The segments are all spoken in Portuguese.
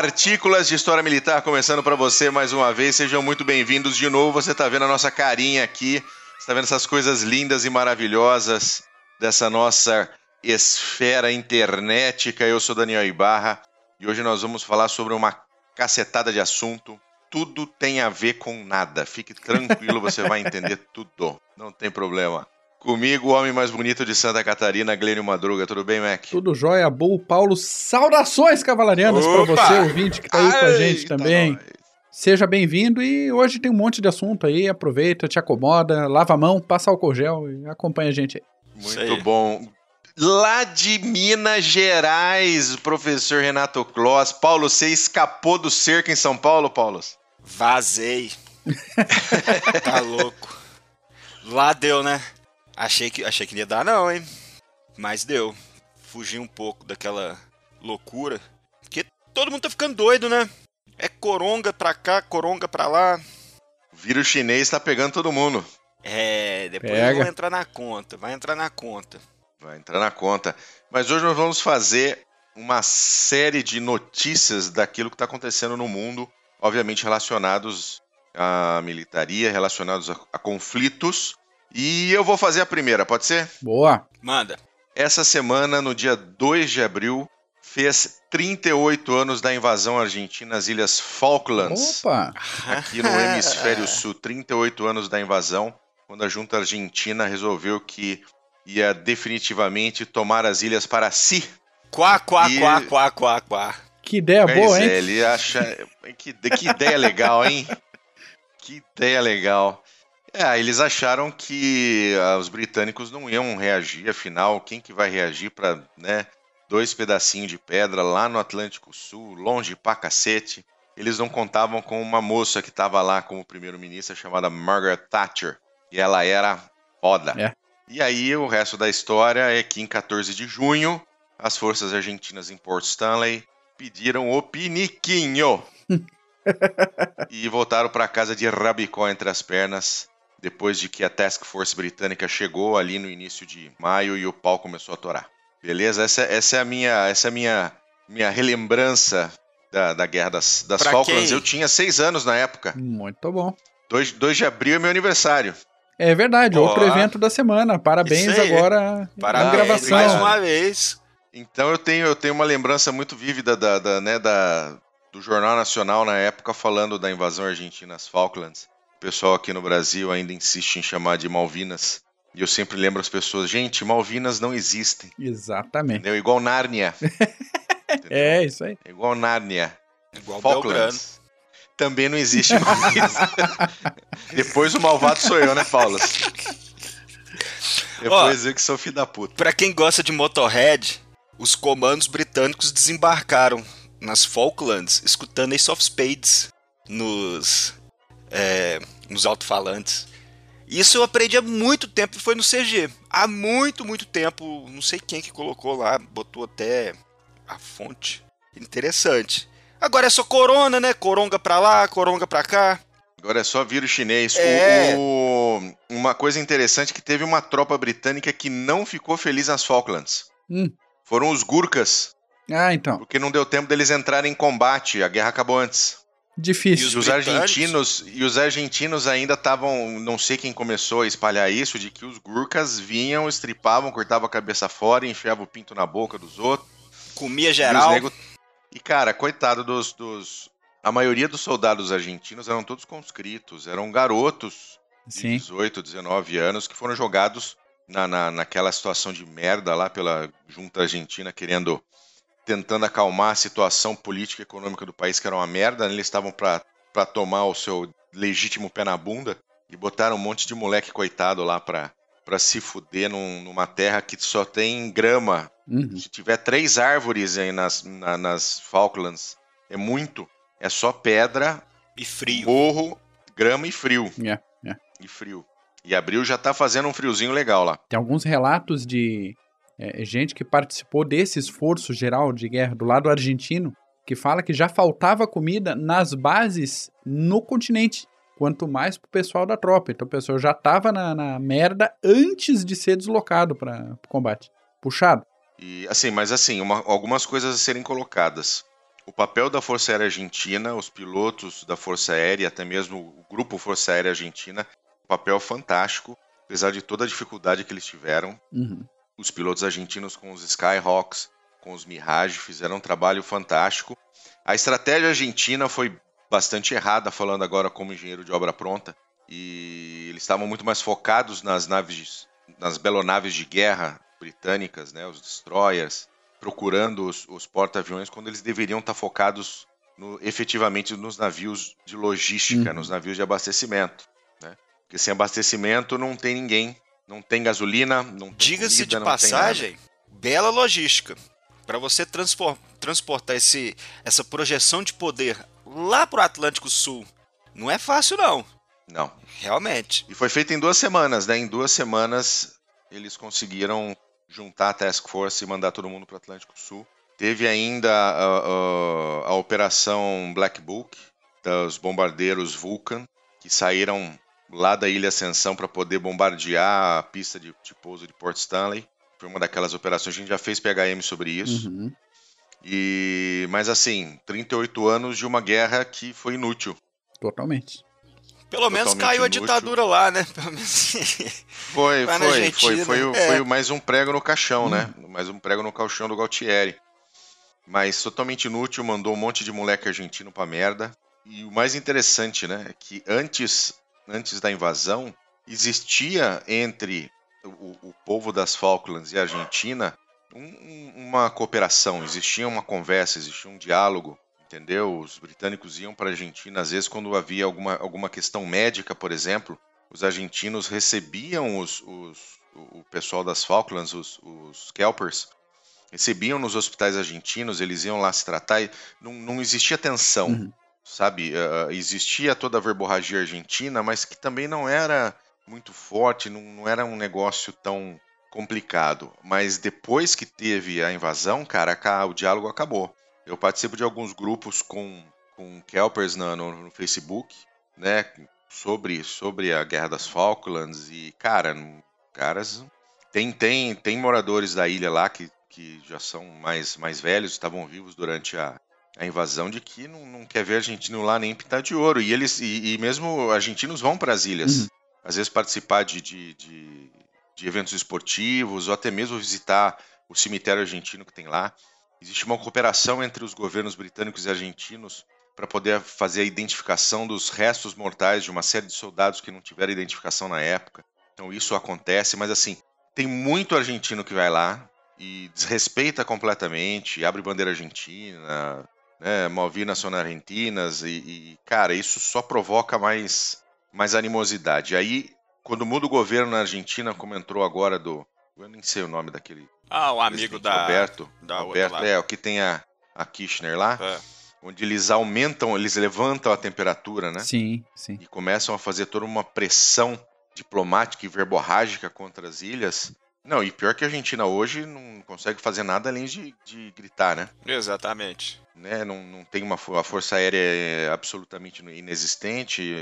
Partículas de História Militar começando para você mais uma vez. Sejam muito bem-vindos de novo. Você está vendo a nossa carinha aqui. Está vendo essas coisas lindas e maravilhosas dessa nossa esfera internética. Eu sou Daniel Ibarra e hoje nós vamos falar sobre uma cacetada de assunto. Tudo tem a ver com nada. Fique tranquilo, você vai entender tudo. Não tem problema. Comigo, o homem mais bonito de Santa Catarina, Glênio Madruga. Tudo bem, Mac? Tudo jóia, Bull Paulo. Saudações cavalarianas para você, ouvinte, que tá aí com a gente também. Nós. Seja bem-vindo e hoje tem um monte de assunto aí. Aproveita, te acomoda, lava a mão, passa álcool gel e acompanha a gente aí. Muito bom. Lá de Minas Gerais, o professor Renato Kloss. Paulo, você escapou do cerco em São Paulo, Paulo? Vazei. tá louco. Lá deu, né? Achei que, achei que ia dar, não, hein? Mas deu. Fugi um pouco daquela loucura. Porque todo mundo tá ficando doido, né? É coronga pra cá, coronga pra lá. O vírus chinês tá pegando todo mundo. É, depois Pega. vai entrar na conta, vai entrar na conta. Vai entrar na conta. Mas hoje nós vamos fazer uma série de notícias daquilo que está acontecendo no mundo, obviamente relacionados à militaria, relacionados a, a conflitos e eu vou fazer a primeira, pode ser? Boa. Manda. Essa semana, no dia 2 de abril, fez 38 anos da invasão argentina às Ilhas Falklands. Opa! Aqui no hemisfério sul, 38 anos da invasão, quando a junta argentina resolveu que ia definitivamente tomar as ilhas para si. Quá, quá, e... quá, quá, quá, quá. Que ideia pois boa, é, hein? ele acha... Que, que ideia legal, hein? Que ideia legal. É, eles acharam que uh, os britânicos não iam reagir, afinal, quem que vai reagir para, né, dois pedacinhos de pedra lá no Atlântico Sul, longe pra cacete. Eles não contavam com uma moça que estava lá como primeiro-ministra chamada Margaret Thatcher, e ela era foda. É. E aí o resto da história é que em 14 de junho, as forças argentinas em Port Stanley pediram o piniquinho. e voltaram para casa de rabicó entre as pernas depois de que a Task Force britânica chegou ali no início de maio e o pau começou a torar. Beleza? Essa, essa é a minha, essa é a minha, minha relembrança da, da Guerra das, das Falklands. Quem? Eu tinha seis anos na época. Muito bom. 2, 2 de abril é meu aniversário. É verdade, Olá. outro evento da semana. Parabéns agora Parabéns, gravação. Mais uma vez. Então eu tenho, eu tenho uma lembrança muito vívida da, da, né, da, do Jornal Nacional na época falando da invasão argentina às Falklands. O pessoal aqui no Brasil ainda insiste em chamar de Malvinas. E eu sempre lembro as pessoas, gente, Malvinas não existem. Exatamente. Entendeu? Igual Nárnia. é, isso aí. Igual Nárnia. Igual Falklands. Também não existe Malvinas. Depois o malvado sou eu, né, Paulo? Depois Ó, eu que sou filho da puta. Pra quem gosta de Motorhead, os comandos britânicos desembarcaram nas Falklands escutando Ace of Spades nos é, nos alto-falantes. Isso eu aprendi há muito tempo e foi no CG. Há muito, muito tempo. Não sei quem que colocou lá, botou até a fonte. Interessante. Agora é só corona, né? Coronga pra lá, coronga pra cá. Agora é só vírus chinês. É... O, uma coisa interessante é que teve uma tropa britânica que não ficou feliz nas Falklands. Hum. Foram os Gurkhas. Ah, então. Porque não deu tempo deles entrarem em combate. A guerra acabou antes. Difícil. E os, os argentinos e os argentinos ainda estavam, não sei quem começou a espalhar isso, de que os gurkas vinham, estripavam, cortavam a cabeça fora, enfiavam o pinto na boca dos outros. Comia geral. E, nego... e cara, coitado dos, dos, a maioria dos soldados argentinos eram todos conscritos, eram garotos Sim. de 18, 19 anos que foram jogados na, na, naquela situação de merda lá pela junta argentina querendo tentando acalmar a situação política e econômica do país, que era uma merda. Né? Eles estavam para tomar o seu legítimo pé na bunda e botaram um monte de moleque coitado lá para para se fuder num, numa terra que só tem grama. Uhum. Se tiver três árvores aí nas, na, nas Falklands, é muito. É só pedra e frio. Morro, grama e frio. Yeah, yeah. E frio. E abril já tá fazendo um friozinho legal lá. Tem alguns relatos de é, gente que participou desse esforço geral de guerra do lado argentino, que fala que já faltava comida nas bases no continente, quanto mais pro pessoal da tropa. Então o pessoal já tava na, na merda antes de ser deslocado para o combate. Puxado. E assim, mas assim, uma, algumas coisas a serem colocadas. o papel da Força Aérea Argentina, os pilotos da Força Aérea, até mesmo o grupo Força Aérea Argentina, papel fantástico, apesar de toda a dificuldade que eles tiveram. Uhum. Os pilotos argentinos com os Skyhawks, com os Mirage, fizeram um trabalho fantástico. A estratégia argentina foi bastante errada, falando agora como engenheiro de obra pronta. E eles estavam muito mais focados nas naves, nas belonaves de guerra britânicas, né, os destroyers, procurando os, os porta-aviões, quando eles deveriam estar focados no, efetivamente nos navios de logística, Uhum. nos navios de abastecimento. Né? Porque sem abastecimento não tem ninguém, não tem gasolina, não tem Diga-se de passagem, bela logística. Para você transportar esse, essa projeção de poder lá pro Atlântico Sul, não é fácil não, Não. realmente. E foi feito em duas semanas, né? Em duas semanas eles conseguiram juntar a Task Force e mandar todo mundo para o Atlântico Sul. Teve ainda a, a- a operação Black Book dos bombardeiros Vulcan, que saíram lá da Ilha Ascensão para poder bombardear a pista de, de pouso de Port Stanley. Foi uma daquelas operações, a gente já fez PHM sobre isso. Uhum. E, mas assim, 38 anos de uma guerra que foi inútil. Totalmente. Pelo menos Totalmente caiu a inútil. ditadura lá, né? Pelo menos. Foi, Lá foi, foi, foi, o- é. foi mais um prego no caixão, né? Mais um prego no caixão do Galtieri. Mas totalmente inútil, mandou um monte de moleque argentino pra merda. E o mais interessante, né, é que antes, antes da invasão, existia entre o, o povo das Falklands e a Argentina um- um- uma cooperação, existia uma conversa, existia um diálogo, entendeu? Os britânicos iam para a Argentina, às vezes quando havia alguma, alguma questão médica, por exemplo, os argentinos recebiam os, os- o pessoal das Falklands, os, os Kelpers, recebiam nos hospitais argentinos, eles iam lá se tratar e não, não existia tensão, Uhum. Sabe? Ah, existia toda a verborragia argentina, mas que também não era muito forte, não, não era um negócio tão complicado. Mas depois que teve a invasão, cara, ca- o diálogo acabou. Eu participo de alguns grupos com, com Kelpers no, no Facebook, né? Sobre, sobre a Guerra das Falklands e, cara, caras. Tem, tem, tem moradores da ilha lá que, que já são mais, mais velhos, estavam vivos durante a, a invasão, de que não, não quer ver argentino lá nem pintar de ouro. E eles e, e mesmo argentinos vão para as ilhas, Uhum. às vezes participar de, de, de, de eventos esportivos ou até mesmo visitar o cemitério argentino que tem lá. Existe uma cooperação entre os governos britânicos e argentinos para poder fazer a identificação dos restos mortais de uma série de soldados que não tiveram identificação na época. Então isso acontece, mas assim, tem muito argentino que vai lá e desrespeita completamente, abre bandeira argentina, né, Malvinas são argentinas e, e, cara, isso só provoca mais, mais animosidade. Aí, quando muda o governo na Argentina, como entrou agora do, eu nem sei o nome daquele Ah, o amigo da. Roberto, da Roberto, lá. é, o que tem a, a Kirchner lá, É. onde eles aumentam, eles levantam a temperatura, né? Sim, sim. e começam a fazer toda uma pressão diplomática e verborrágica contra as ilhas. Não, e pior que a Argentina hoje não consegue fazer nada além de, de gritar, né? Exatamente. né? Não, não tem uma a força aérea é absolutamente inexistente,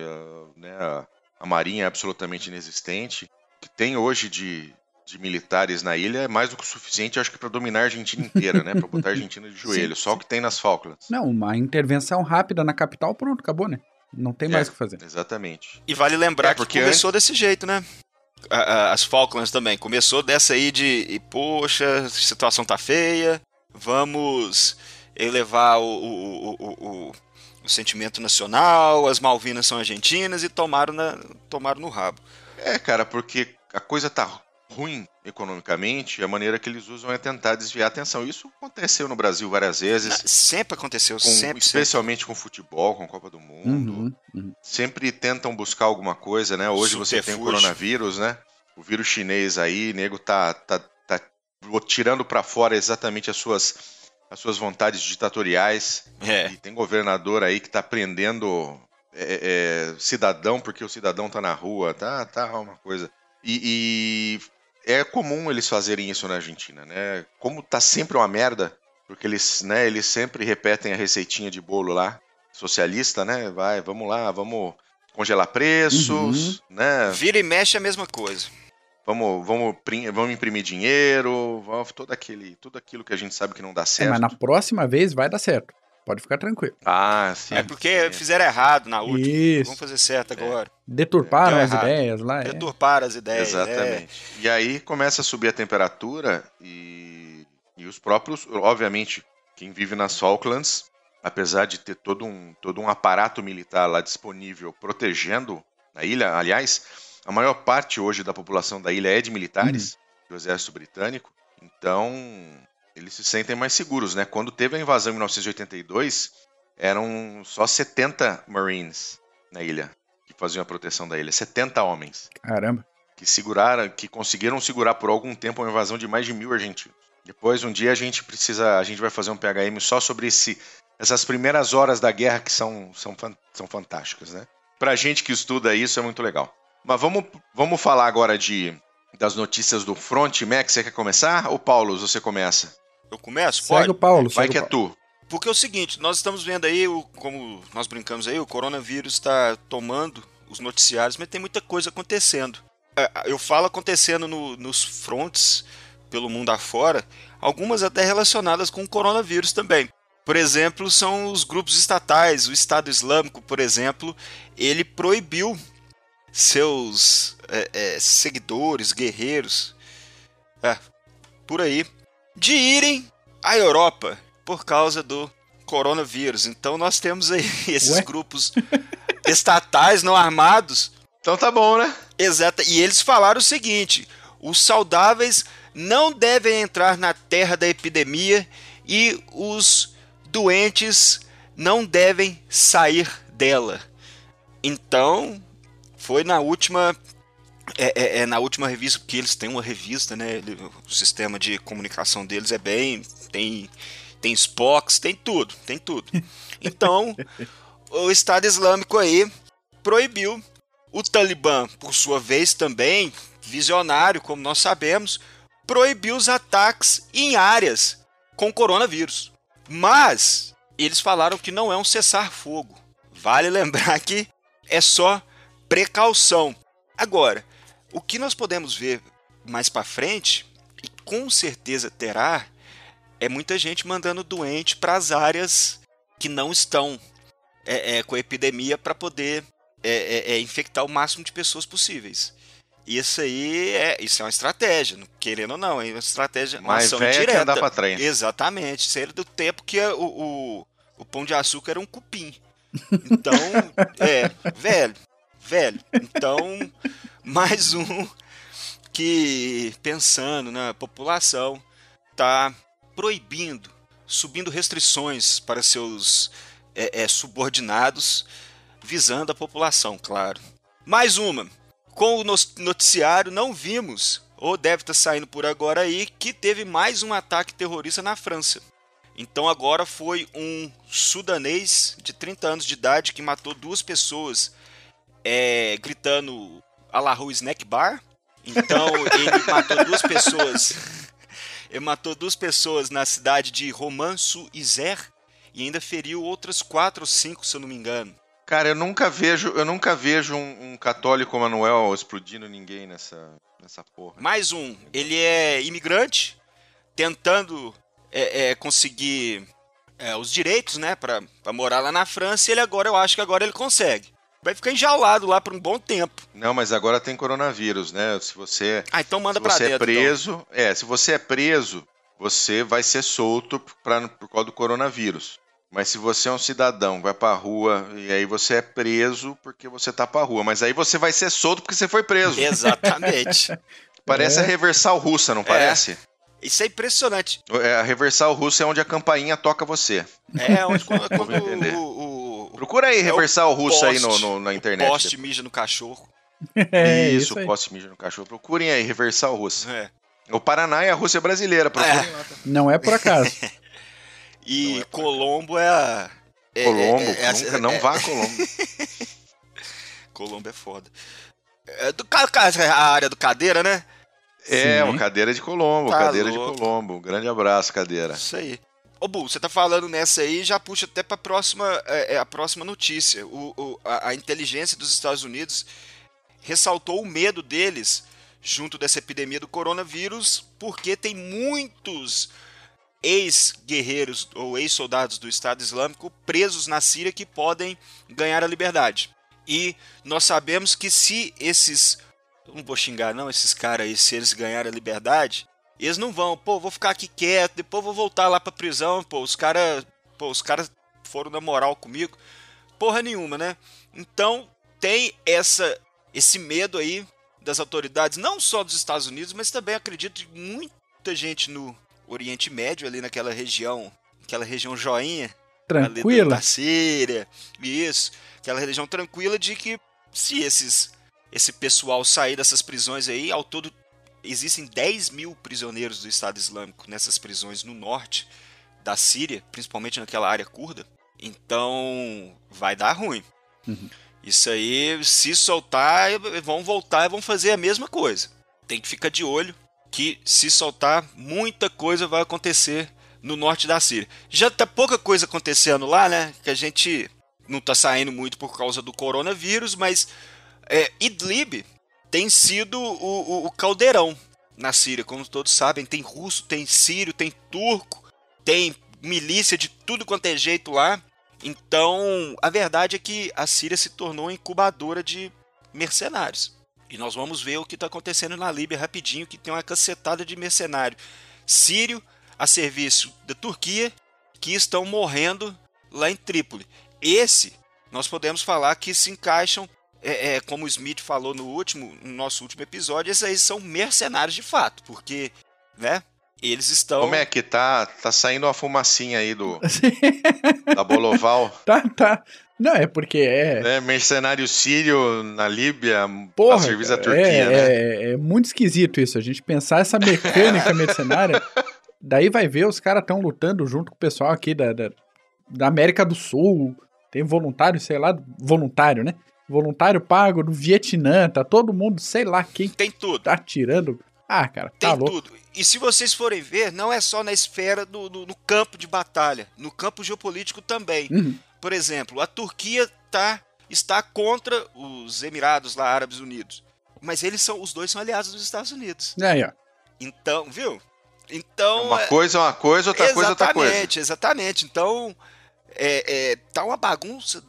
né? A, a marinha é absolutamente inexistente. O que tem hoje de, de militares na ilha é mais do que o suficiente, acho que para dominar a Argentina inteira, né? Para botar a Argentina de joelho. Só o que tem nas Falklands. Não, uma intervenção rápida na capital, pronto, acabou, né? Não tem mais É. o que fazer. Exatamente. E vale lembrar É, que começou desse jeito, né? As Falklands também. Começou dessa aí de, e, poxa, a situação tá feia, vamos elevar o, o, o, o, o sentimento nacional, as Malvinas são argentinas e tomaram, na, tomaram no rabo. É, cara, porque a coisa tá ruim economicamente, a maneira que eles usam é tentar desviar a atenção. Isso aconteceu no Brasil várias vezes, Sempre aconteceu, com- sempre, sempre. especialmente com futebol, com Copa do Mundo. Uhum, uhum. Sempre tentam buscar alguma coisa, né? Hoje você tem o coronavírus, né? O vírus chinês aí, nego tá, tá, tá tirando pra fora exatamente as suas, as suas vontades ditatoriais. É, E tem governador aí que tá prendendo é, é, cidadão porque o cidadão tá na rua, tá, tá uma coisa. E, e é comum eles fazerem isso na Argentina, né? Como tá sempre uma merda, porque eles, né, eles sempre repetem a receitinha de bolo lá, socialista, né? Vai, vamos lá, vamos congelar preços, né? vira e mexe é a mesma coisa. Vamos, vamos, vamos imprimir dinheiro, vamos, todo aquele, tudo aquilo que a gente sabe que não dá É, certo. mas na próxima vez vai dar certo. Pode ficar tranquilo. Ah, sim. É porque fizeram errado na última. Isso. Vamos fazer certo agora. Deturparam Deu as errado. ideias lá. É. Deturparam as ideias. é. Exatamente. E aí começa a subir a temperatura e, e os próprios, obviamente, quem vive nas Falklands, apesar de ter todo um, todo um aparato militar lá disponível protegendo a ilha, aliás, a maior parte hoje da população da ilha é de militares do exército britânico, então eles se sentem mais seguros, né? Quando teve a invasão em 1982, eram só 70 Marines na ilha que faziam a proteção da ilha, 70 homens Caramba. que seguraram, que conseguiram segurar por algum tempo uma invasão de mais de mil argentinos. Depois, um dia a gente precisa, a gente vai fazer um PHM só sobre esse, essas primeiras horas da guerra que são, são, são fantásticas, né? Pra gente que estuda isso é muito legal. Mas vamos, vamos falar agora de das notícias do front, Max, você quer começar? Ou Paulo, você começa? Eu começo? Segue Pode? o Paulo. Vai que é Paulo. tu. Porque é o seguinte, nós estamos vendo aí, o- como nós brincamos aí, o coronavírus está tomando os noticiários, mas tem muita coisa acontecendo. É, Eu falo acontecendo no- nos fronts pelo mundo afora, algumas até relacionadas com o coronavírus também. Por exemplo, são os grupos estatais, o Estado Islâmico, por exemplo, ele proibiu seus é, é, seguidores, guerreiros, é, por aí, de irem à Europa por causa do coronavírus. Então nós temos aí esses Ué? grupos estatais não armados. Então tá bom, né? Exata. E eles falaram o seguinte: os saudáveis não devem entrar na terra da epidemia e os doentes não devem sair dela. Então, foi na última é, é- é na última revista, porque eles têm uma revista, né? ele- O sistema de comunicação deles é bem. Tem, tem Spox, tem tudo, tem tudo. Então, o Estado Islâmico aí proibiu. O Talibã, por sua vez, também, visionário, como nós sabemos, proibiu os ataques em áreas com coronavírus. Mas eles falaram que não é um cessar-fogo. Vale lembrar que é só precaução. Agora, o que nós podemos ver mais para frente, e com certeza terá, é muita gente mandando doente para as áreas que não estão é, é, com a epidemia para poder é, é, é, infectar o máximo de pessoas possíveis. Isso aí é, isso é uma estratégia, não- querendo ou não, é uma estratégia, uma Mais ação velha que direta. andar pra trem. Exatamente. Isso era do tempo que o, o, o pão de açúcar era um cupim. Então, é, velho, velho. Então, mais um que, pensando na população, tá proibindo, subindo restrições para seus é, é, subordinados, visando a população, claro. Mais uma. Com o noticiário, não vimos, ou deve estar saindo por agora aí, que teve mais um ataque terrorista na França. Então agora foi um sudanês de 30 anos de idade que matou duas pessoas é, gritando Allahu Snack Bar. Então ele matou duas pessoas. Ele matou duas pessoas na cidade de Romanço Izer e ainda feriu outras quatro ou cinco, se eu não me engano. Cara, eu nunca vejo, eu nunca vejo um, um católico Manuel explodindo ninguém nessa, nessa porra. Mais um, ele é imigrante, tentando é, é, conseguir é, os direitos, né, pra morar lá na França. E ele agora, eu acho que agora ele consegue. Vai ficar enjaulado lá por um bom tempo. Não, mas agora tem coronavírus, né? Se você, Ah, então manda se pra você dentro. é preso, é, se você é preso, você vai ser solto pra, por causa do coronavírus. Mas se você é um cidadão, vai pra rua e aí você é preso porque você tá pra rua, mas aí você vai ser solto porque você foi preso. então. Exatamente. Parece É. a reversal russa, não parece? Isso é impressionante. É, a reversal russa é onde a campainha toca você. É onde quando, quando o, o Procura aí reversal russa aí no, poste- no- na internet. poste mija no cachorro. É isso, isso poste mídia no cachorro. Procurem aí, reversal russa. É. O Paraná é a Rússia brasileira, procurem É. lá. tá? Não é por acaso. E é por Colombo é a. é- Colombo, é- é- nunca é- não é- vá a Colombo. Colombo é foda. É do, a área do cadeira, né? É, Sim. o Cadeira de Colombo, Tá Cadeira louco. de Colombo. Grande abraço, Cadeira. Isso aí. Ô, Bu, você tá falando nessa aí, já puxa até pra próxima, é, é, a próxima notícia. O, o- a, a inteligência dos Estados Unidos ressaltou o medo deles junto dessa epidemia do coronavírus, porque tem muitos ex-guerreiros ou ex-soldados do Estado Islâmico presos na Síria que podem ganhar a liberdade. E nós sabemos que se esses. Não vou xingar, não, esses caras aí, se eles ganharem a liberdade, eles não vão, pô, vou ficar aqui quieto, depois vou voltar lá pra prisão, pô, os caras. Pô, os caras foram na moral comigo. Porra nenhuma, né? Então tem essa esse medo aí das autoridades, não só dos Estados Unidos, mas também acredito de muita gente no Oriente Médio, ali naquela região, aquela região joinha, Tranquila. da Síria, isso, aquela região tranquila de que se esses esse pessoal sair dessas prisões aí, ao todo existem 10 mil prisioneiros do Estado Islâmico nessas prisões no norte da Síria, principalmente naquela área curda. Então vai dar ruim. Uhum. Isso aí, se soltar, vão voltar e vão fazer a mesma coisa. Tem que ficar de olho que se soltar, muita coisa vai acontecer no norte da Síria. Já tá pouca coisa acontecendo lá, né? Que a gente não tá saindo muito por causa do coronavírus, mas é, Idlib tem sido o, o, o caldeirão na Síria, como todos sabem. Tem russo, tem sírio, tem turco, tem milícia de tudo quanto é jeito lá. Então, a verdade é que a Síria se tornou incubadora de mercenários. E nós vamos ver o que está acontecendo na Líbia rapidinho, que tem uma cacetada de mercenário sírio a serviço da Turquia que estão morrendo lá em Trípoli. Esse, nós podemos falar que se encaixam, é, é, como o Smith falou no último, no nosso último episódio, esses aí são mercenários de fato, porque, né, eles estão. Como é que tá? Tá saindo uma fumacinha aí do. da Boloval. Tá, tá. Não, é porque é. Né? Mercenário sírio na Líbia, Porra, a serviço da é, Turquia, é, né? é, é muito esquisito isso. A gente pensar essa mecânica mercenária. Daí vai ver, os caras estão lutando junto com o pessoal aqui da, da, da América do Sul. Tem voluntário, sei lá, voluntário, né? Voluntário pago do Vietnã, tá todo mundo, sei lá quem Tem tudo. tá tirando. Ah, cara, tá Tem louco. tudo. E se vocês forem ver, não é só na esfera do, do- no campo de batalha, no campo geopolítico também. Uhum. Por exemplo, a Turquia tá, está contra os Emirados lá, Árabes Unidos. Mas eles são, os dois são aliados dos Estados Unidos. Aí, ó. Então, viu? Então. Uma é- coisa é uma coisa, outra coisa é outra coisa. Exatamente, exatamente. Então, é, é, tá uma bagunça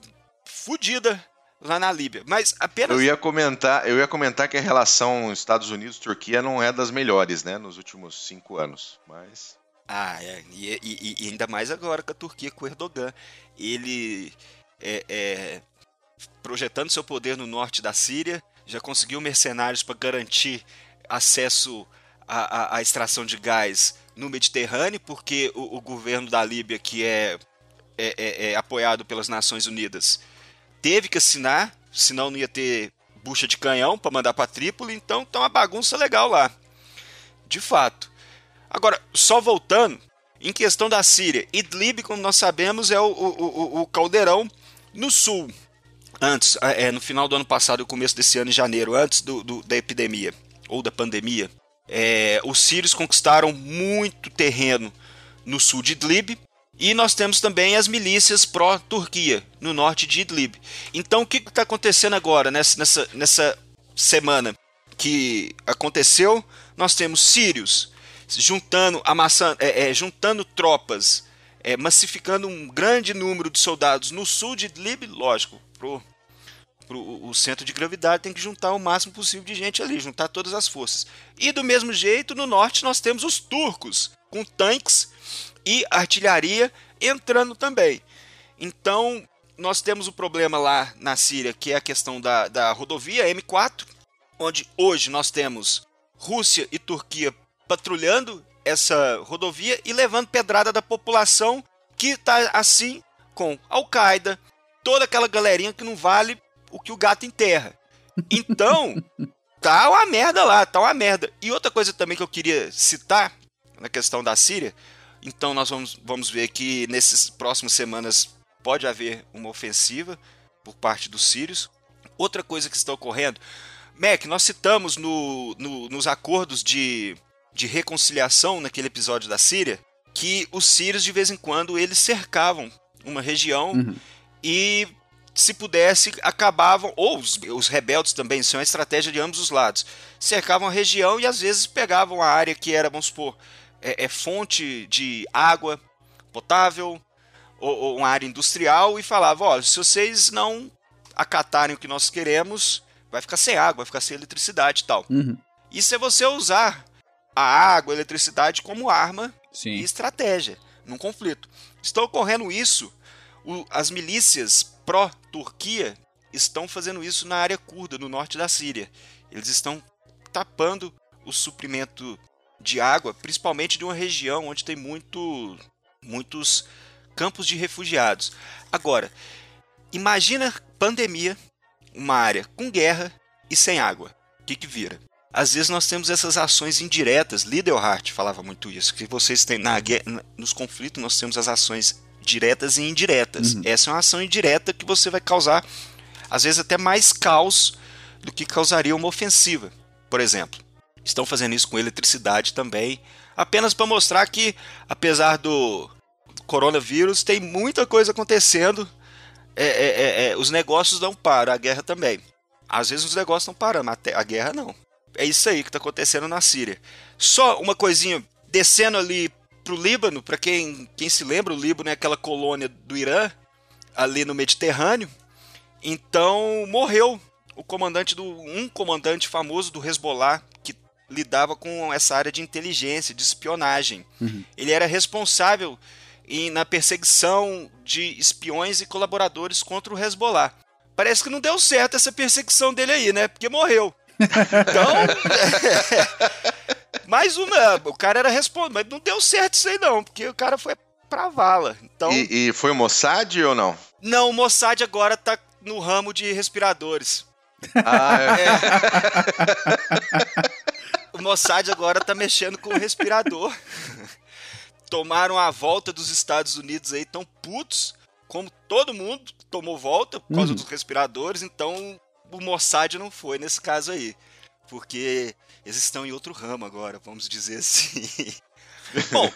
fodida lá na Líbia. Mas apenas. Eu ia comentar, eu ia comentar que a relação Estados Unidos-Turquia não é das melhores, né, nos últimos cinco anos. Mas Ah, é. E, e- e ainda mais agora com a Turquia, com o Erdogan. Ele é, é, projetando seu poder no norte da Síria, já conseguiu mercenários para garantir acesso à, à- à extração de gás no Mediterrâneo, porque o, o governo da Líbia, que é, é- é- é apoiado pelas Nações Unidas, teve que assinar, senão não ia ter bucha de canhão para mandar para Trípoli, então tá uma bagunça legal lá. De fato. Agora, só voltando, em questão da Síria, Idlib, como nós sabemos, é o, o- o- caldeirão no sul. Antes, é, no final do ano passado e começo desse ano, em janeiro, antes do- do- da epidemia, ou da pandemia, é, os sírios conquistaram muito terreno no sul de Idlib, e nós temos também as milícias pró-Turquia, no norte de Idlib. Então, o que está acontecendo agora, nessa, nessa, nessa semana que aconteceu? Nós temos sírios juntando, amassando, é, é, juntando tropas, é, massificando um grande número de soldados no sul de Idlib, lógico, pro, pro o centro de gravidade tem que juntar o máximo possível de gente ali, juntar todas as forças. E do mesmo jeito, no norte nós temos os turcos, com tanques e artilharia entrando também. Então, nós temos o problema lá na Síria, que é a questão da, da rodovia M4, onde hoje nós temos Rússia e Turquia patrulhando essa rodovia e levando pedrada da população que está assim com Al-Qaeda, toda aquela galerinha que não vale o que o gato enterra. Então, tá uma merda lá, tá uma merda. E outra coisa também que eu queria citar na questão da Síria, então nós vamos, vamos ver que nessas próximas semanas pode haver uma ofensiva por parte dos sírios. Outra coisa que está ocorrendo, Mac, nós citamos no, no- nos acordos de, de reconciliação naquele episódio da Síria que os sírios de vez em quando eles cercavam uma região Uhum. e se pudesse acabavam ou os, os rebeldes também são a estratégia de ambos os lados cercavam a região e às vezes pegavam a área que era vamos supor é, é fonte de água potável ou, ou, uma área industrial e falava: ó, se vocês não acatarem o que nós queremos, vai ficar sem água, vai ficar sem eletricidade e tal. Uhum. Isso é você usar a água, a eletricidade como arma Sim. e estratégia num conflito. Está ocorrendo isso, o, as milícias pró-Turquia estão fazendo isso na área curda, no norte da Síria. Eles estão tapando o suprimento de água, principalmente de uma região onde tem muito, muitos campos de refugiados. Agora, imagina pandemia, uma área com guerra e sem água. O que, que vira? Às vezes nós temos essas ações indiretas. Lidelhart falava muito isso, que vocês têm na nos conflitos nós temos as ações diretas e indiretas. Uhum. Essa é uma ação indireta que você vai causar às vezes até mais caos do que causaria uma ofensiva. Por exemplo, estão fazendo isso com eletricidade também, apenas para mostrar que apesar do coronavírus tem muita coisa acontecendo, é, é, é, é os negócios não param, a guerra também. Às vezes os negócios não param, mas a guerra não. É isso aí que está acontecendo na Síria. Só uma coisinha, descendo ali para o Líbano, para quem, quem se lembra, o Líbano é aquela colônia do Irã, ali no Mediterrâneo. Então morreu o comandante do um comandante famoso do Hezbollah lidava com essa área de inteligência, de espionagem. Uhum. Ele era responsável em, na perseguição de espiões e colaboradores contra o Hezbollah. Parece que não deu certo essa perseguição dele aí, né? Porque morreu. Então, mais uma, o cara era responsável, mas não deu certo isso aí não, porque o cara foi pra vala. Então, e, e foi o Mossad ou não? Não, o Mossad agora tá no ramo de respiradores. Ah, é. é. o Mossad agora tá mexendo com o respirador. Tomaram a volta dos Estados Unidos aí, tão putos, como todo mundo tomou volta por causa uhum. dos respiradores, então o Mossad não foi nesse caso aí. Porque eles estão em outro ramo agora, vamos dizer assim. Bom,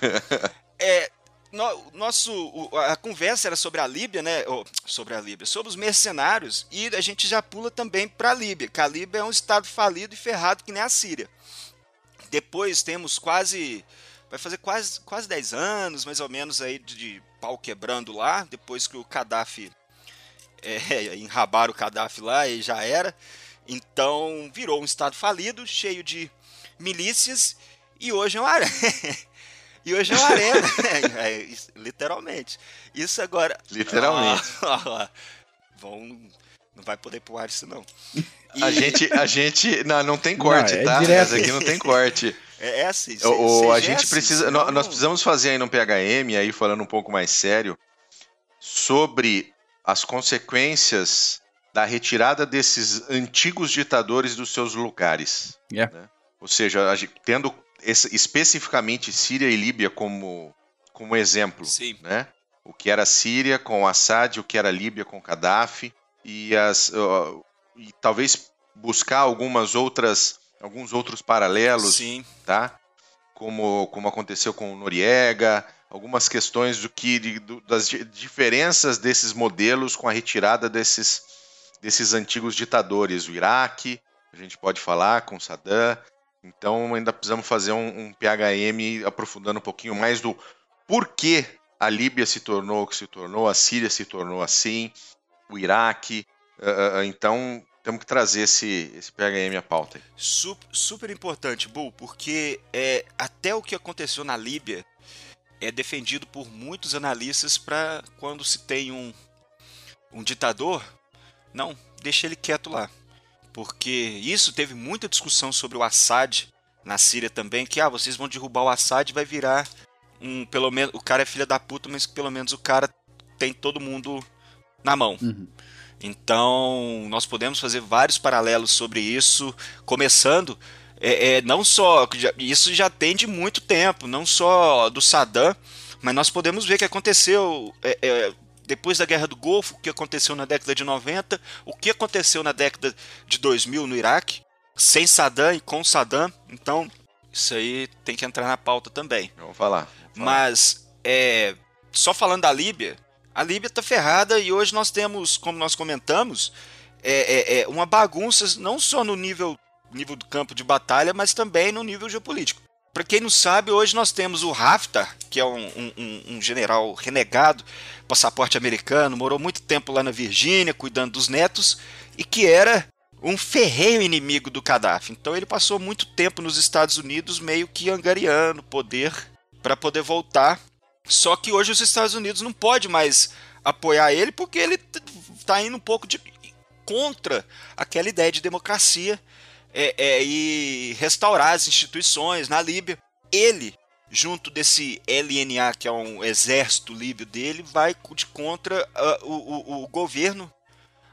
é, no, nosso, a conversa era sobre a Líbia, né? Sobre a Líbia, sobre os mercenários, e a gente já pula também para a Líbia, que a Líbia é um estado falido e ferrado que nem a Síria. Depois temos quase. Vai fazer quase, quase 10 anos, mais ou menos, aí de, de pau quebrando lá, depois que o Gaddafi. É, enrabaram o Gaddafi lá e já era. Então virou um estado falido, cheio de milícias, e hoje é uma E hoje é uma arena, é, é, literalmente. Isso agora. Literalmente. Ó, vão. Não vai poder pro ar isso, não. E... A gente. A gente. Não, não tem corte, não, é tá? Direto. Essa aqui não tem corte. É, é assim. Cê, o, a gente precisa. Senão... Nós precisamos fazer aí no PHM, aí falando um pouco mais sério, sobre as consequências da retirada desses antigos ditadores dos seus lugares. Yeah. Né? Ou seja, tendo esse, especificamente Síria e Líbia como, como exemplo. Sim. Né? O que era Síria com Assad, o que era Líbia com Gaddafi, e, as, uh, e talvez buscar algumas outras, alguns outros paralelos, Sim. tá? Como, como aconteceu com Noriega, algumas questões do que de, do, das diferenças desses modelos com a retirada desses, desses antigos ditadores, o Iraque, a gente pode falar com Saddam, então ainda precisamos fazer um, um PHM aprofundando um pouquinho mais do porquê a Líbia se tornou o que se tornou, a Síria se tornou assim, o Iraque. Uh, então temos que trazer esse, esse PHM à pauta. Aí. Super, super importante, Bull, porque é, até o que aconteceu na Líbia é defendido por muitos analistas para quando se tem um, um ditador, não, deixa ele quieto lá porque isso teve muita discussão sobre o Assad na Síria também, que ah, vocês vão derrubar o Assad vai virar um, pelo menos, o cara é filha da puta, mas pelo menos o cara tem todo mundo na mão. Uhum. Então, nós podemos fazer vários paralelos sobre isso, começando é, é, não só isso já tem de muito tempo, não só do Saddam, mas nós podemos ver que aconteceu é, é depois da Guerra do Golfo, o que aconteceu na década de 90, o que aconteceu na década de 2000 no Iraque, sem Saddam e com Saddam. Então, isso aí tem que entrar na pauta também. Vamos falar. Vamos falar. Mas, é, só falando da Líbia, a Líbia está ferrada e hoje nós temos, como nós comentamos, é, é, é, uma bagunça não só no nível, nível do campo de batalha, mas também no nível geopolítico. Para quem não sabe, hoje nós temos o Haftar, que é um, um, um, general renegado, passaporte americano, morou muito tempo lá na Virgínia, cuidando dos netos, e que era um ferreiro inimigo do Gaddafi. Então ele passou muito tempo nos Estados Unidos, meio que angariando poder para poder voltar. Só que hoje os Estados Unidos não pode mais apoiar ele porque ele está indo um pouco de contra aquela ideia de democracia é, é, e restaurar as instituições na Líbia. Ele, junto desse LNA, que é um exército líbio dele, vai de contra uh, o, o, o governo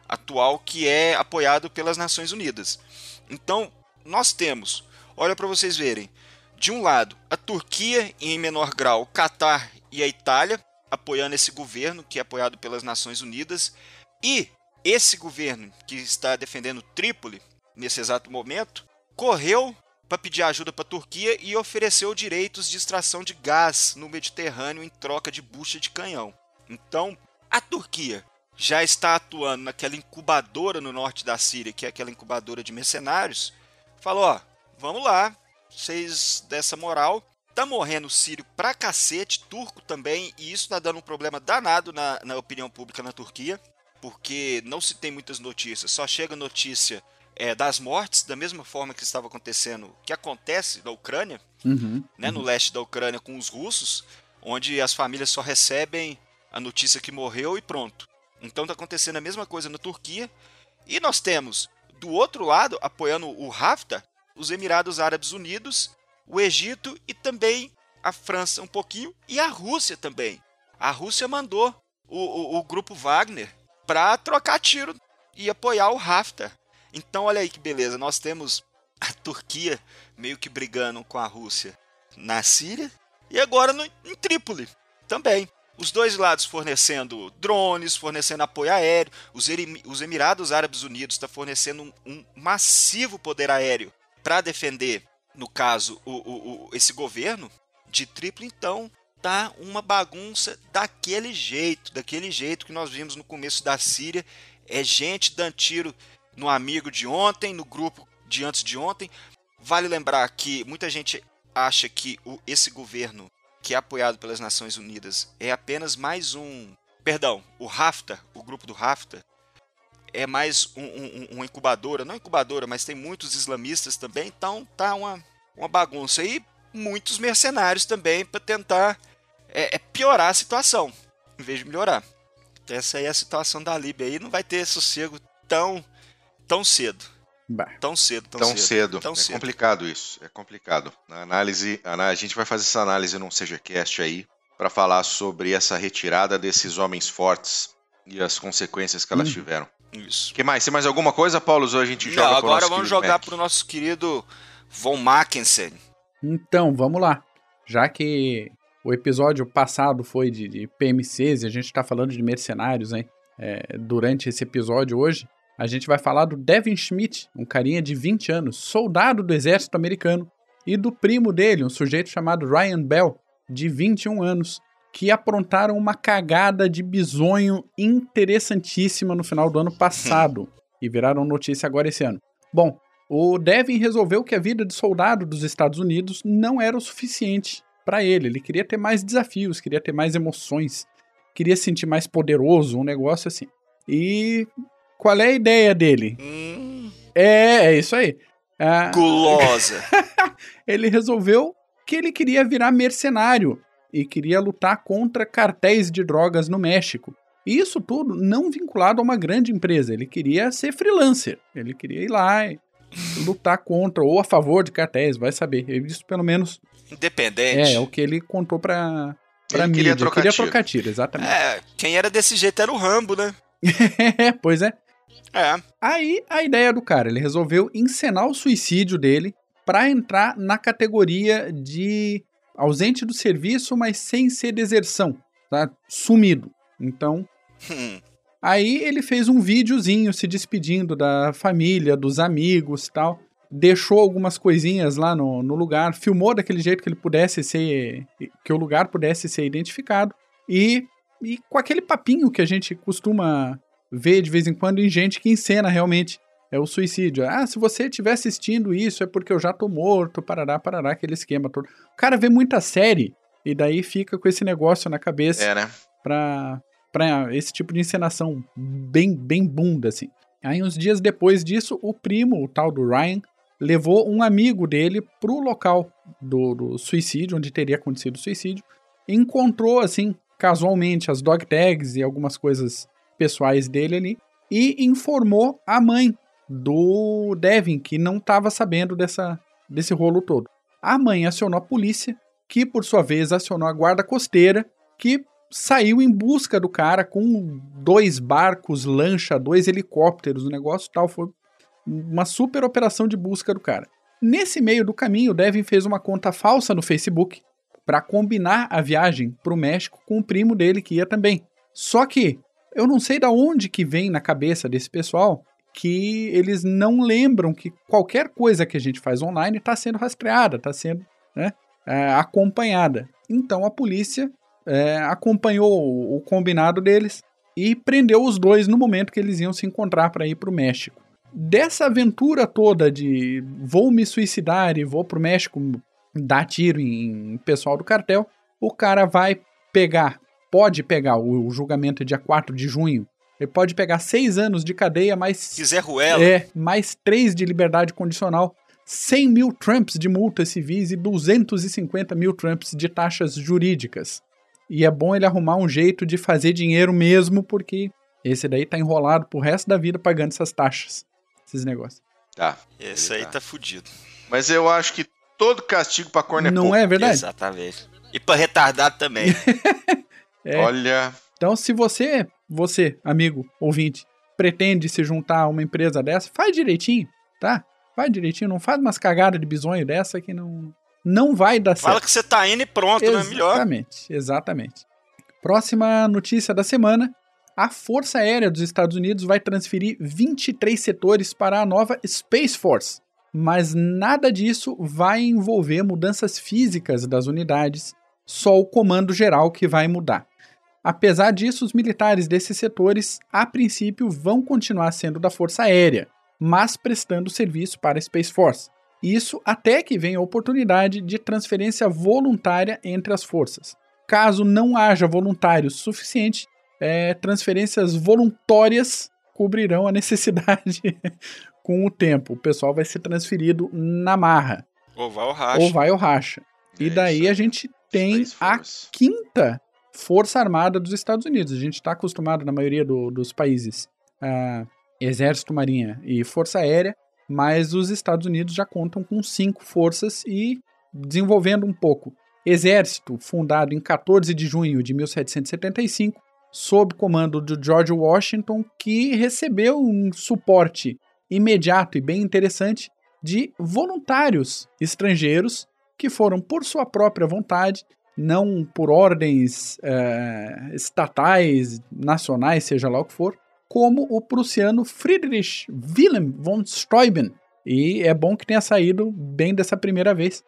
atual que é apoiado pelas Nações Unidas. Então, nós temos, olha para vocês verem, de um lado, a Turquia e em menor grau, o Catar e a Itália apoiando esse governo que é apoiado pelas Nações Unidas e esse governo que está defendendo Trípoli nesse exato momento, correu para pedir ajuda para a Turquia e ofereceu direitos de extração de gás no Mediterrâneo em troca de bucha de canhão. Então, a Turquia já está atuando naquela incubadora no norte da Síria, que é aquela incubadora de mercenários, falou: ó, vamos lá, vocês dessa moral. Tá morrendo sírio pra cacete, turco também, e isso tá dando um problema danado na, na opinião pública na Turquia, porque não se tem muitas notícias, só chega notícia é, das mortes, da mesma forma que estava acontecendo, que acontece na Ucrânia, uhum, né, uhum. no leste da Ucrânia com os russos, onde as famílias só recebem a notícia que morreu e pronto. Então está acontecendo a mesma coisa na Turquia. E nós temos, do outro lado, apoiando o Haftar, os Emirados Árabes Unidos, o Egito e também a França um pouquinho e a Rússia também. A Rússia mandou o, o, o grupo Wagner para trocar tiro e apoiar o Haftar. Então, olha aí que beleza, nós temos a Turquia meio que brigando com a Rússia na Síria e agora no, em Trípoli também. Os dois lados fornecendo drones, fornecendo apoio aéreo. Os, os Emirados Árabes Unidos está fornecendo um, massivo poder aéreo para defender, no caso, o, o, o, esse governo de Trípoli. Então, tá uma bagunça daquele jeito, daquele jeito que nós vimos no começo da Síria. É gente dando tiro no amigo de ontem, no grupo de antes de ontem. Vale lembrar que muita gente acha que o, esse governo, que é apoiado pelas Nações Unidas, é apenas mais um. Perdão, o Rafta, o grupo do Rafta, é mais um, um, uma incubadora, não incubadora, mas tem muitos islamistas também, então tá uma, uma bagunça. E muitos mercenários também para tentar é, é piorar a situação, em vez de melhorar. Essa aí é a situação da Líbia aí, não vai ter sossego tão tão cedo. Bah. Tão cedo, tão, Tão cedo. cedo. Tão é cedo. complicado isso. É complicado. Na análise, a gente vai fazer essa análise num SejaCast aí para falar sobre essa retirada desses homens fortes e as consequências que elas Hum. tiveram. Isso. que mais? Tem mais alguma coisa, Paulo? Ou a gente joga Não, pro agora nosso vamos jogar Mac? pro nosso querido Von Mackensen. Então, vamos lá. Já que o episódio passado foi de, de PMCs e a gente está falando de mercenários, hein? É, durante esse episódio hoje, a gente vai falar do Devin Schmidt, um carinha de 20 anos, soldado do exército americano, e do primo dele, um sujeito chamado Ryan Bell, de 21 anos, que aprontaram uma cagada de bisonho interessantíssima no final do ano passado e viraram notícia agora esse ano. Bom, o Devin resolveu que a vida de soldado dos Estados Unidos não era o suficiente para ele. Ele queria ter mais desafios, queria ter mais emoções, queria se sentir mais poderoso, um negócio assim. E qual é a ideia dele? Hum, É, é isso aí. Ah, gulosa. ele resolveu que ele queria virar mercenário e queria lutar contra cartéis de drogas no México. E isso tudo não vinculado a uma grande empresa. Ele queria ser freelancer. Ele queria ir lá e lutar contra ou a favor de cartéis, vai saber. Isso pelo menos Independente. é, é o que ele contou pra, pra Ele mídia. queria trocar queria trocar tiro, exatamente. É, quem era desse jeito era o Rambo, né? pois é. É. Aí a ideia do cara, ele resolveu encenar o suicídio dele pra entrar na categoria de ausente do serviço, mas sem ser deserção, tá? Sumido. Então, Hum, aí ele fez um videozinho se despedindo da família, dos amigos e tal. Deixou algumas coisinhas lá no, no lugar, filmou daquele jeito que ele pudesse ser. que o lugar pudesse ser identificado. E, e com aquele papinho que a gente costuma ver de vez em quando em gente que encena realmente é o suicídio. Ah, se você estiver assistindo isso é porque eu já tô morto, parará, parará, aquele esquema todo. O cara vê muita série e daí fica com esse negócio na cabeça É, né? pra, pra esse tipo de encenação bem, bem bunda, assim. Aí, uns dias depois disso, o primo, o tal do Ryan, levou um amigo dele pro local do, do suicídio, onde teria acontecido o suicídio, encontrou, assim, casualmente, as dog tags e algumas coisas pessoais dele ali, e informou a mãe do Devin, que não estava sabendo dessa, desse rolo todo. A mãe acionou a polícia, que por sua vez acionou a guarda costeira, que saiu em busca do cara com dois barcos, lancha, dois helicópteros, o negócio tal foi uma super operação de busca do cara. Nesse meio do caminho, o Devin fez uma conta falsa no Facebook para combinar a viagem para o México com o primo dele que ia também. Só que eu não sei da onde que vem na cabeça desse pessoal que eles não lembram que qualquer coisa que a gente faz online está sendo rastreada, está sendo né, é, acompanhada. Então a polícia é, acompanhou o, combinado deles e prendeu os dois no momento que eles iam se encontrar para ir para o México. Dessa aventura toda de vou me suicidar e vou para o México dar tiro em pessoal do cartel, o cara vai pegar, pode pegar, o julgamento é dia 4 de junho, ele pode pegar seis anos de cadeia, mais. Se quiser ruela. É, mais três de liberdade condicional, 100 mil Trumps de multas civis e 250 mil Trumps de taxas jurídicas. E é bom ele arrumar um jeito de fazer dinheiro mesmo, porque esse daí tá enrolado pro resto da vida pagando essas taxas, esses negócios. Tá. Esse aí tá fudido. Mas eu acho que todo castigo pra corno é Não pouco. é verdade? Exatamente. E pra retardado também. É. Olha, Então, se você, você, amigo, ouvinte, pretende se juntar a uma empresa dessa, faz direitinho, tá? Faz direitinho, não faz umas cagadas de bisonho dessa que não, não vai dar Fala certo. que você tá indo e pronto, não é melhor? Exatamente, exatamente. Próxima notícia da semana. A Força Aérea dos Estados Unidos vai transferir 23 setores para a nova Space Force. Mas nada disso vai envolver mudanças físicas das unidades, só o comando geral que vai mudar. Apesar disso, os militares desses setores, a princípio, vão continuar sendo da Força Aérea, mas prestando serviço para a Space Force. Isso até que venha a oportunidade de transferência voluntária entre as forças. Caso não haja voluntários suficiente, é, transferências voluntárias cobrirão a necessidade com o tempo. O pessoal vai ser transferido na marra, Ou vai ou racha. ou vai ou racha. E É daí isso a gente tem a quinta Força Armada dos Estados Unidos. A gente está acostumado na maioria do- dos países a Exército, Marinha e Força Aérea, mas os Estados Unidos já contam com cinco forças e desenvolvendo um pouco. Exército, fundado em 14 de junho de 1775, sob comando de George Washington, que recebeu um suporte imediato e bem interessante de voluntários estrangeiros que foram por sua própria vontade, não por ordens eh, estatais, nacionais, seja lá o que for, como o prussiano Friedrich Wilhelm von Steuben. E é bom que tenha saído bem dessa primeira vez,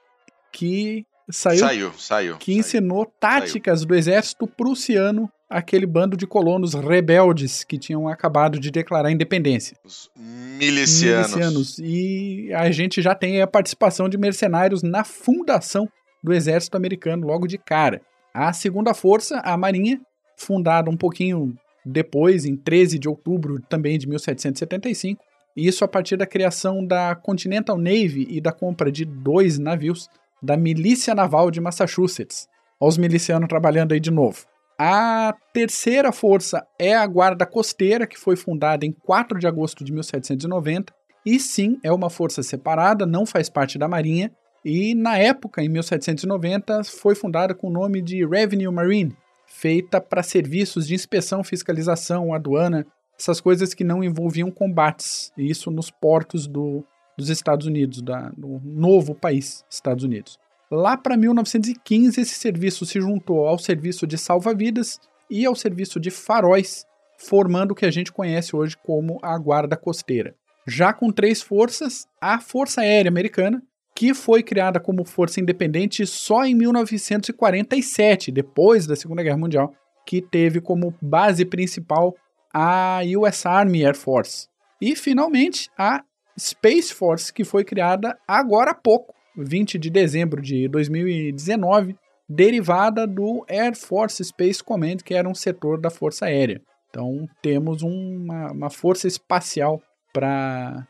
que saiu, Saiu, saiu. que saiu. ensinou táticas do exército prussiano àquele bando de colonos rebeldes que tinham acabado de declarar independência Os milicianos. milicianos. E a gente já tem a participação de mercenários na fundação do exército americano logo de cara. A segunda força, a Marinha, fundada um pouquinho depois, em 13 de outubro também de 1775, isso a partir da criação da Continental Navy e da compra de dois navios da Milícia Naval de Massachusetts. Olha os milicianos trabalhando aí de novo. A terceira força é a Guarda Costeira, que foi fundada em 4 de agosto de 1790. E sim, é uma força separada, não faz parte da Marinha. E na época, em 1790, foi fundada com o nome de Revenue Marine, feita para serviços de inspeção, fiscalização, aduana, essas coisas que não envolviam combates. E isso nos portos do, dos Estados Unidos, da, do novo país, Estados Unidos. Lá para 1915, esse serviço se juntou ao serviço de salva-vidas e ao serviço de faróis, formando o que a gente conhece hoje como a Guarda Costeira. Já com três forças, a Força Aérea Americana, que foi criada como força independente só em 1947, depois da Segunda Guerra Mundial, que teve como base principal a US Army Air Force. E finalmente a Space Force, que foi criada agora há pouco, 20 de dezembro de 2019, derivada do Air Force Space Command, que era um setor da Força Aérea. Então temos uma, uma força espacial para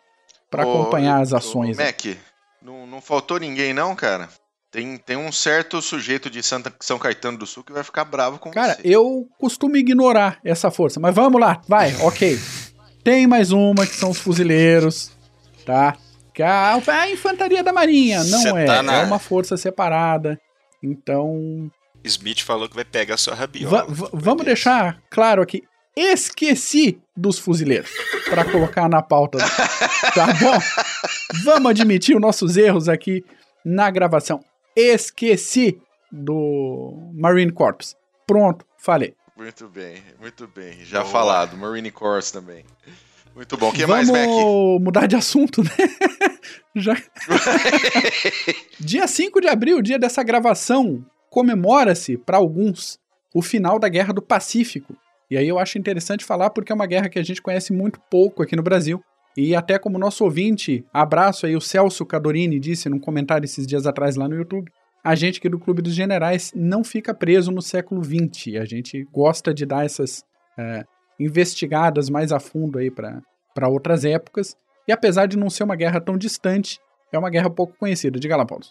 acompanhar as ações. Mac, não, não faltou ninguém não, cara? Tem, tem um certo sujeito de Santa, São Caetano do Sul que vai ficar bravo com Cara, você. eu costumo ignorar essa força, mas vamos lá, vai, ok. Tem mais uma que são os fuzileiros, tá? Que a, a infantaria da marinha, não Cê é, tá na- é uma força separada. Então, Smith falou que vai pegar a sua rabiola. va- va- vamos deixar claro aqui, esqueci dos fuzileiros para colocar na pauta, tá bom? Vamos admitir os nossos erros aqui na gravação. Esqueci do Marine Corps. Pronto, falei. Muito bem, muito bem. Já Boa. falado, Marine Corps também. Muito bom. O que Vamos mais, Mac? mudar de assunto, né? Já... dia 5 de abril, dia dessa gravação, comemora-se, para alguns, o final da Guerra do Pacífico. E aí eu acho interessante falar porque é uma guerra que a gente conhece muito pouco aqui no Brasil. E até como nosso ouvinte, abraço aí, o Celso Cadorini disse num comentário esses dias atrás lá no YouTube, a gente aqui do Clube dos Generais não fica preso no século XX. A gente gosta de dar essas é, investigadas mais a fundo aí para outras épocas. E apesar de não ser uma guerra tão distante, é uma guerra pouco conhecida. Diga lá, Paulo.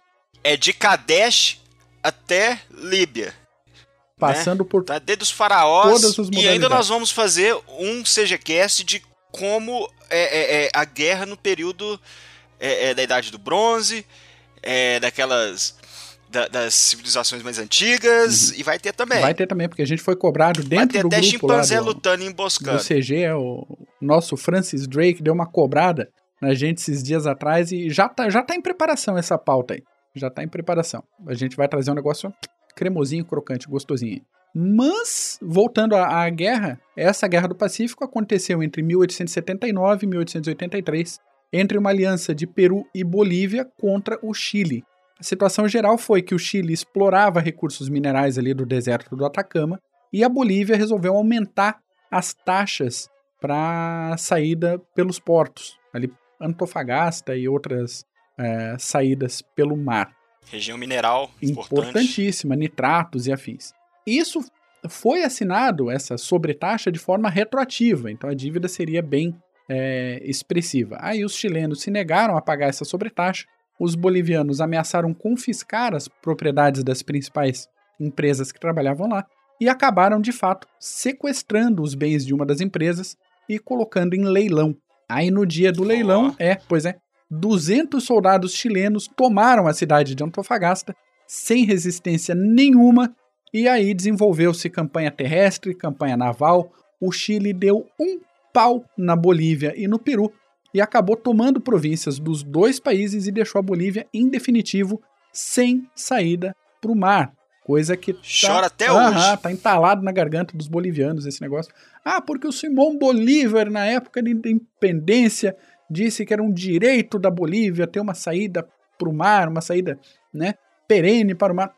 É de Kadesh até Líbia. Passando por Tá? Desde os faraós. Todas as e ainda nós vamos fazer um CGCast de como é, é, é, a guerra no período é, é, da Idade do Bronze, é, daquelas. da- das civilizações mais antigas. E vai ter também. Uhum. Vai ter também, porque a gente foi cobrado Vai dentro ter do até grupo lá chimpanzé do, lutando e do emboscando. CG, é o nosso Francis Drake deu uma cobrada na gente esses dias atrás e já tá, já tá em preparação essa pauta aí. Já tá em preparação. A gente vai trazer um negócio cremosinho, crocante, gostosinho. Mas, voltando à, à guerra, essa guerra do Pacífico aconteceu entre 1879 e 1883, entre uma aliança de Peru e Bolívia contra o Chile. A situação geral foi que o Chile explorava recursos minerais ali do deserto do Atacama e a Bolívia resolveu aumentar as taxas para saída pelos portos, ali Antofagasta e outras eh, saídas pelo mar. Região mineral importante. Importantíssima, nitratos e afins. Isso foi assinado, essa sobretaxa, de forma retroativa, então a dívida seria bem eh, expressiva. Aí os chilenos se negaram a pagar essa sobretaxa, os bolivianos ameaçaram confiscar as propriedades das principais empresas que trabalhavam lá e acabaram, de fato, sequestrando os bens de uma das empresas e colocando em leilão. Aí no dia do leilão, é, pois é, 200 soldados chilenos tomaram a cidade de Antofagasta sem resistência nenhuma e aí desenvolveu-se campanha terrestre, campanha naval. O Chile deu um pau na Bolívia e no Peru e acabou tomando províncias dos dois países e deixou a Bolívia, em definitivo, sem saída para o mar. Coisa que tá, Chora até Aham, hoje. tá entalado na garganta dos bolivianos esse negócio. Ah, porque o Simão Bolívar, na época de independência, disse que era um direito da Bolívia ter uma saída para o mar, uma saída né, perene para o mar.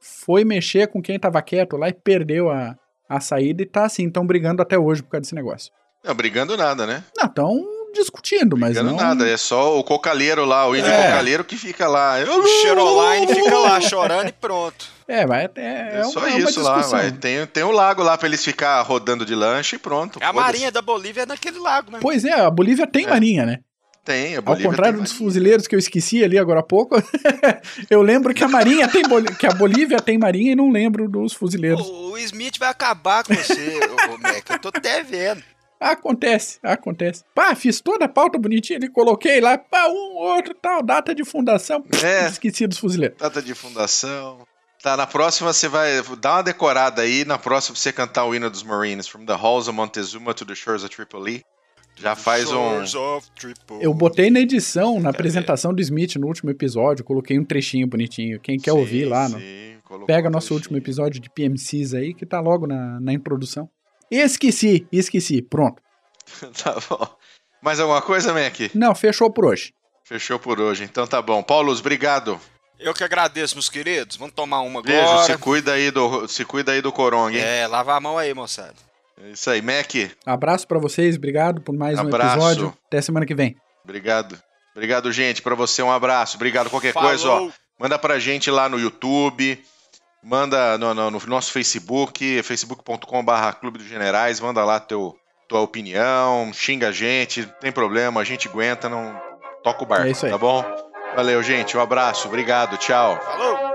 Foi mexer com quem estava quieto lá e perdeu a, a saída e tá assim, estão brigando até hoje por causa desse negócio. Não, brigando nada, né? Não, estão discutindo, mas Brigando não... nada. É só o cocaleiro lá, o índio É. cocaleiro que fica lá. O Cheroline fica lá chorando e pronto. É, vai, é, é, É uma- só é uma isso lá, discussão. vai. Tem, tem um lago lá pra eles ficar rodando de lanche e pronto. A foda-se. marinha da Bolívia é naquele lago, né? Pois é, a Bolívia tem É. marinha, né? Tem, a Ao Bolívia contrário tem dos marinha. fuzileiros que eu esqueci ali agora há pouco, eu lembro que a marinha tem que a Bolívia tem marinha e não lembro dos fuzileiros. O, o Smith vai acabar com você, ô, ô, Mac. Eu tô até vendo. Acontece, acontece. Pá, fiz toda a pauta bonitinha ali, coloquei lá, pá, um, outro, tal, data de fundação. É. Esqueci dos fuzileiros. Data de fundação. Tá, na próxima você vai dar uma decorada aí. Na próxima você cantar o hino dos Marines. From the halls of Montezuma to the shores of Tripoli. Já faz um. Shores of Tripoli. Eu botei na edição, na apresentação do Smith no último episódio, coloquei um trechinho bonitinho. Quem quer Sim, ouvir lá, no, sim, colocou pega um nosso trechinho. último episódio de PMCs aí, que tá logo na, na introdução. Esqueci, esqueci, pronto. tá bom. Mais alguma coisa, Mac? Não, fechou por hoje. Fechou por hoje. Então tá bom. Paulo, obrigado. Eu que agradeço, meus queridos. Vamos tomar uma Beijo. agora. Se cuida aí do, se cuida aí do coronga, hein? É, lava a mão aí, moçada. É isso aí, Mac. Abraço para vocês, obrigado por mais Abraço. um episódio. Até semana que vem. Obrigado. Obrigado, gente. Para você, um abraço. Obrigado. Qualquer Falou. coisa, ó, manda pra gente lá no YouTube, manda no, no- no nosso Facebook, facebook.com.br Clube dos Generais, manda lá teu, tua opinião, xinga a gente, não tem problema, a gente aguenta, não toca o barco, É isso aí. tá bom? Valeu, gente. Um abraço. Obrigado. Tchau. Falou!